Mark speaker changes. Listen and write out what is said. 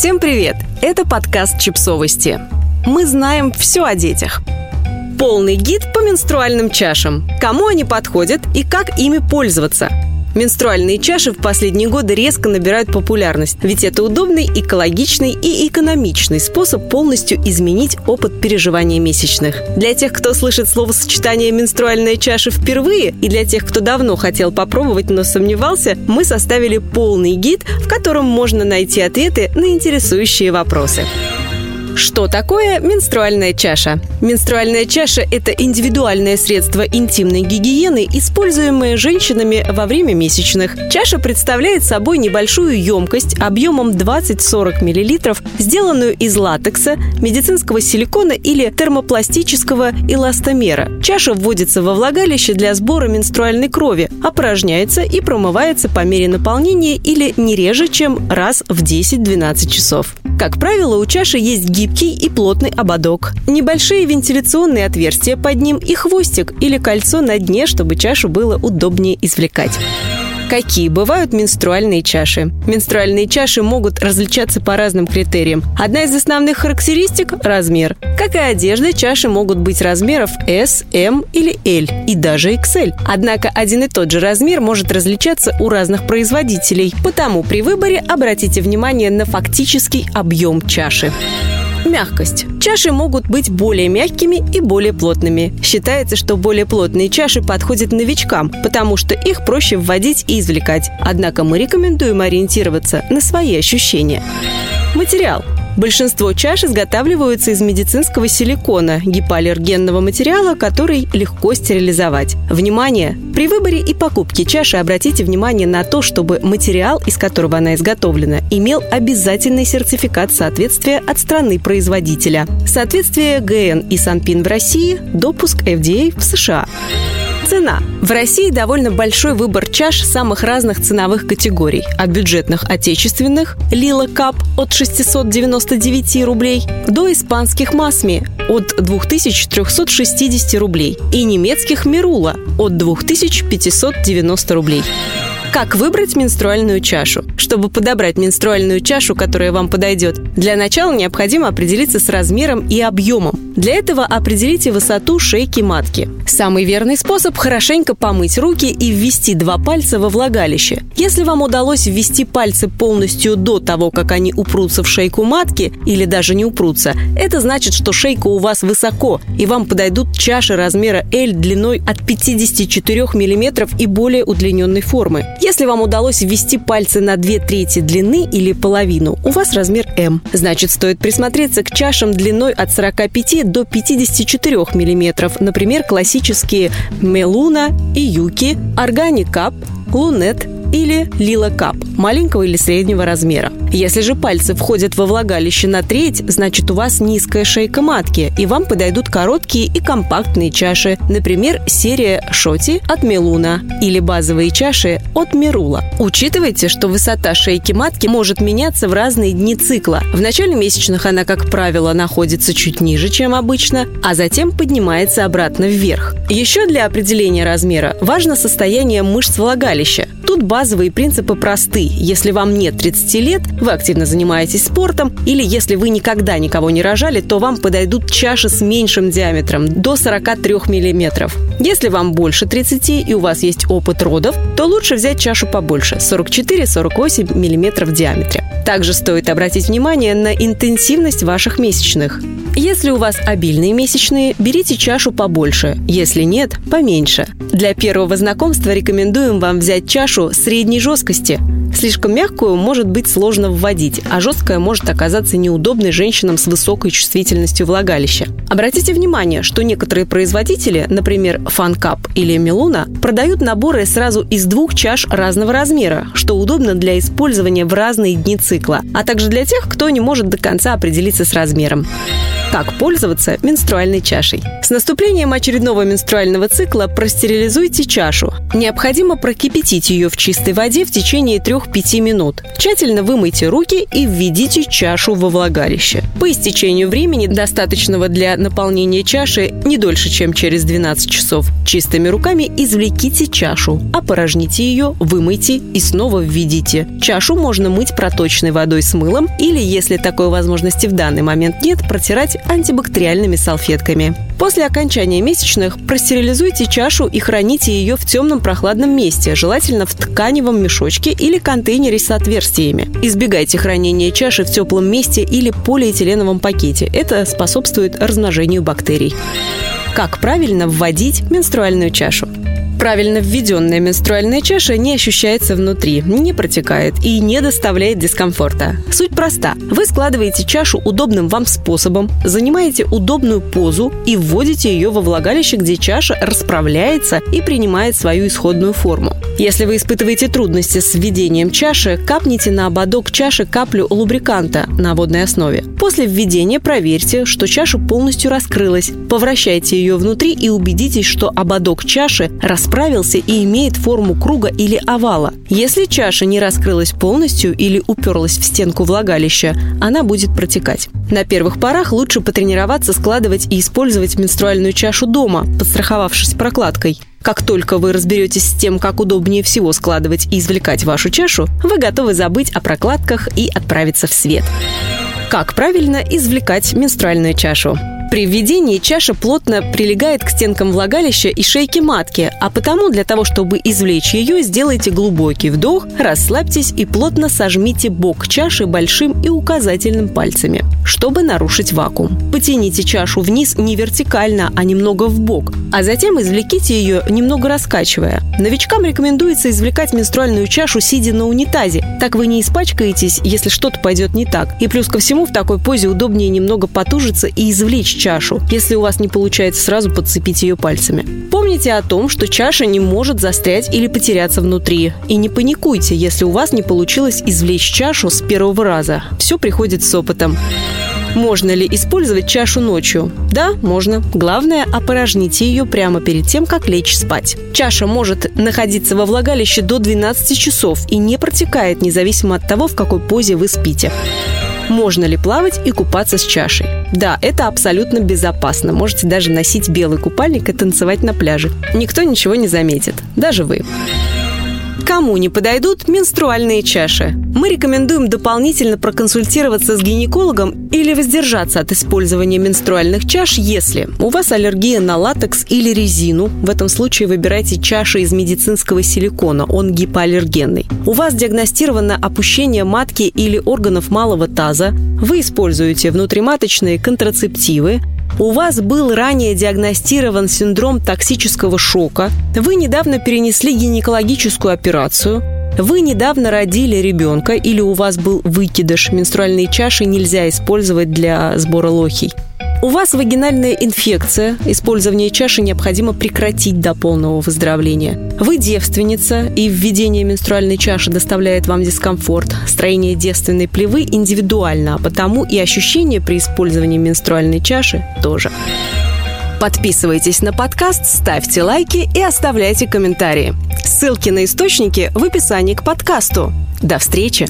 Speaker 1: Всем привет! Это подкаст «Чипсовости». Мы знаем все о детях. Полный гид по менструальным чашам. Кому они подходят и как ими пользоваться – Менструальные чаши в последние годы резко набирают популярность, ведь это удобный, экологичный и экономичный способ полностью изменить опыт переживания месячных. Для тех, кто слышит словосочетание «менструальная чаша» впервые, и для тех, кто давно хотел попробовать, но сомневался, мы составили полный гид, в котором можно найти ответы на интересующие вопросы. Что такое менструальная чаша? Менструальная чаша – это индивидуальное средство интимной гигиены, используемое женщинами во время месячных. Чаша представляет собой небольшую емкость объемом 20-40 мл, сделанную из латекса, медицинского силикона или термопластического эластомера. Чаша вводится во влагалище для сбора менструальной крови, опорожняется и промывается по мере наполнения или не реже, чем раз в 10-12 часов. Как правило, у чаши есть гибкий и плотный ободок, небольшие вентиляционные отверстия под ним и хвостик или кольцо на дне, чтобы чашу было удобнее извлекать. Какие бывают менструальные чаши? Менструальные чаши могут различаться по разным критериям. Одна из основных характеристик – размер. Как и одежда, чаши могут быть размеров S, M или L и даже XL. Однако один и тот же размер может различаться у разных производителей. Потому при выборе обратите внимание на фактический объем чаши. Мягкость. Чаши могут быть более мягкими и более плотными. Считается, что более плотные чаши подходят новичкам, потому что их проще вводить и извлекать. Однако мы рекомендуем ориентироваться на свои ощущения. Материал. Большинство чаш изготавливаются из медицинского силикона, гипоаллергенного материала, который легко стерилизовать. Внимание! При выборе и покупке чаши обратите внимание на то, чтобы материал, из которого она изготовлена, имел обязательный сертификат соответствия от страны производителя. Соответствие ГН и Санпин в России, допуск FDA в США. Цена. В России довольно большой выбор чаш самых разных ценовых категорий. От бюджетных отечественных Лила Кап от 699 рублей до испанских Масми от 2360 рублей и немецких Мирула от 2590 рублей. Как выбрать менструальную чашу? Чтобы подобрать менструальную чашу, которая вам подойдет, для начала необходимо определиться с размером и объемом. Для этого определите высоту шейки матки. Самый верный способ – хорошенько помыть руки и ввести два пальца во влагалище. Если вам удалось ввести пальцы полностью до того, как они упрутся в шейку матки, или даже не упрутся, это значит, что шейка у вас высоко, и вам подойдут чаши размера L длиной от 54 мм и более удлиненной формы. Если вам удалось ввести пальцы на две трети длины или половину, у вас размер М. Значит, стоит присмотреться к чашам длиной от 45 до 54 мм, например, классические Мелуна и Юки, Органик Кап, Лунет или Лила Кап маленького или среднего размера. Если же пальцы входят во влагалище на треть, значит у вас низкая шейка матки, и вам подойдут короткие и компактные чаши, например, серия Шоти от Мелуна или базовые чаши от Мирула. Учитывайте, что высота шейки матки может меняться в разные дни цикла. В начале месячных она, как правило, находится чуть ниже, чем обычно, а затем поднимается обратно вверх. Еще для определения размера важно состояние мышц влагалища. Тут базовые принципы просты. Если вам нет 30 лет, вы активно занимаетесь спортом, или если вы никогда никого не рожали, то вам подойдут чаши с меньшим диаметром, до 43 мм. Если вам больше 30 и у вас есть опыт родов, то лучше взять чашу побольше – 44-48 мм в диаметре. Также стоит обратить внимание на интенсивность ваших месячных. Если у вас обильные месячные, берите чашу побольше, если нет – поменьше. Для первого знакомства рекомендуем вам взять чашу средней жесткости. Слишком мягкую может быть сложно вводить, а жесткая может оказаться неудобной женщинам с высокой чувствительностью влагалища. Обратите внимание, что некоторые производители, например, Фанкап или Милуна, продают наборы сразу из двух чаш разного размера, что удобно для использования в разные дни цикла, а также для тех, кто не может до конца определиться с размером. Как пользоваться менструальной чашей? С наступлением очередного менструального цикла простерилизуйте чашу. Необходимо прокипятить ее в чистой воде в течение 3-5 минут. Тщательно вымойте руки и введите чашу во влагалище. По истечению времени, достаточного для наполнения чаши не дольше, чем через 12 часов, чистыми руками извлеките чашу, опорожните ее, вымойте и снова введите. Чашу можно мыть проточной водой с мылом или, если такой возможности в данный момент нет, протирать антибактериальными салфетками. После окончания месячных простерилизуйте чашу и храните ее в темном прохладном месте, желательно в тканевом мешочке или контейнере с отверстиями. Избегайте хранения чаши в теплом месте или полиэтиленовом пакете. Это способствует размножению бактерий. Как правильно вводить менструальную чашу? Правильно введенная менструальная чаша не ощущается внутри, не протекает и не доставляет дискомфорта. Суть проста. Вы складываете чашу удобным вам способом, занимаете удобную позу и вводите ее во влагалище, где чаша расправляется и принимает свою исходную форму. Если вы испытываете трудности с введением чаши, капните на ободок чаши каплю лубриканта на водной основе. После введения проверьте, что чаша полностью раскрылась. Повращайте ее внутри и убедитесь, что ободок чаши расправился и имеет форму круга или овала. Если чаша не раскрылась полностью или уперлась в стенку влагалища, она будет протекать. На первых порах лучше потренироваться складывать и использовать менструальную чашу дома, подстраховавшись прокладкой. Как только вы разберетесь с тем, как удобнее всего складывать и извлекать вашу чашу, вы готовы забыть о прокладках и отправиться в свет. Как правильно извлекать менструальную чашу? При введении чаша плотно прилегает к стенкам влагалища и шейки матки, а потому для того, чтобы извлечь ее, сделайте глубокий вдох, расслабьтесь и плотно сожмите бок чаши большим и указательным пальцами, чтобы нарушить вакуум. Потяните чашу вниз не вертикально, а немного в бок, а затем извлеките ее, немного раскачивая. Новичкам рекомендуется извлекать менструальную чашу, сидя на унитазе. Так вы не испачкаетесь, если что-то пойдет не так. И плюс ко всему в такой позе удобнее немного потужиться и извлечь чашу, если у вас не получается сразу подцепить ее пальцами. Помните о том, что чаша не может застрять или потеряться внутри. И не паникуйте, если у вас не получилось извлечь чашу с первого раза. Все приходит с опытом. Можно ли использовать чашу ночью? Да, можно. Главное, опорожните ее прямо перед тем, как лечь спать. Чаша может находиться во влагалище до 12 часов и не протекает, независимо от того, в какой позе вы спите. Можно ли плавать и купаться с чашей? Да, это абсолютно безопасно. Можете даже носить белый купальник и танцевать на пляже. Никто ничего не заметит. Даже вы. Кому не подойдут менструальные чаши? Мы рекомендуем дополнительно проконсультироваться с гинекологом или воздержаться от использования менструальных чаш, если у вас аллергия на латекс или резину. В этом случае выбирайте чаши из медицинского силикона, он гипоаллергенный. У вас диагностировано опущение матки или органов малого таза. Вы используете внутриматочные контрацептивы, у вас был ранее диагностирован синдром токсического шока, вы недавно перенесли гинекологическую операцию, вы недавно родили ребенка или у вас был выкидыш, менструальные чаши нельзя использовать для сбора лохий. У вас вагинальная инфекция, использование чаши необходимо прекратить до полного выздоровления. Вы девственница, и введение менструальной чаши доставляет вам дискомфорт. Строение девственной плевы индивидуально, а потому и ощущения при использовании менструальной чаши тоже. Подписывайтесь на подкаст, ставьте лайки и оставляйте комментарии. Ссылки на источники в описании к подкасту. До встречи!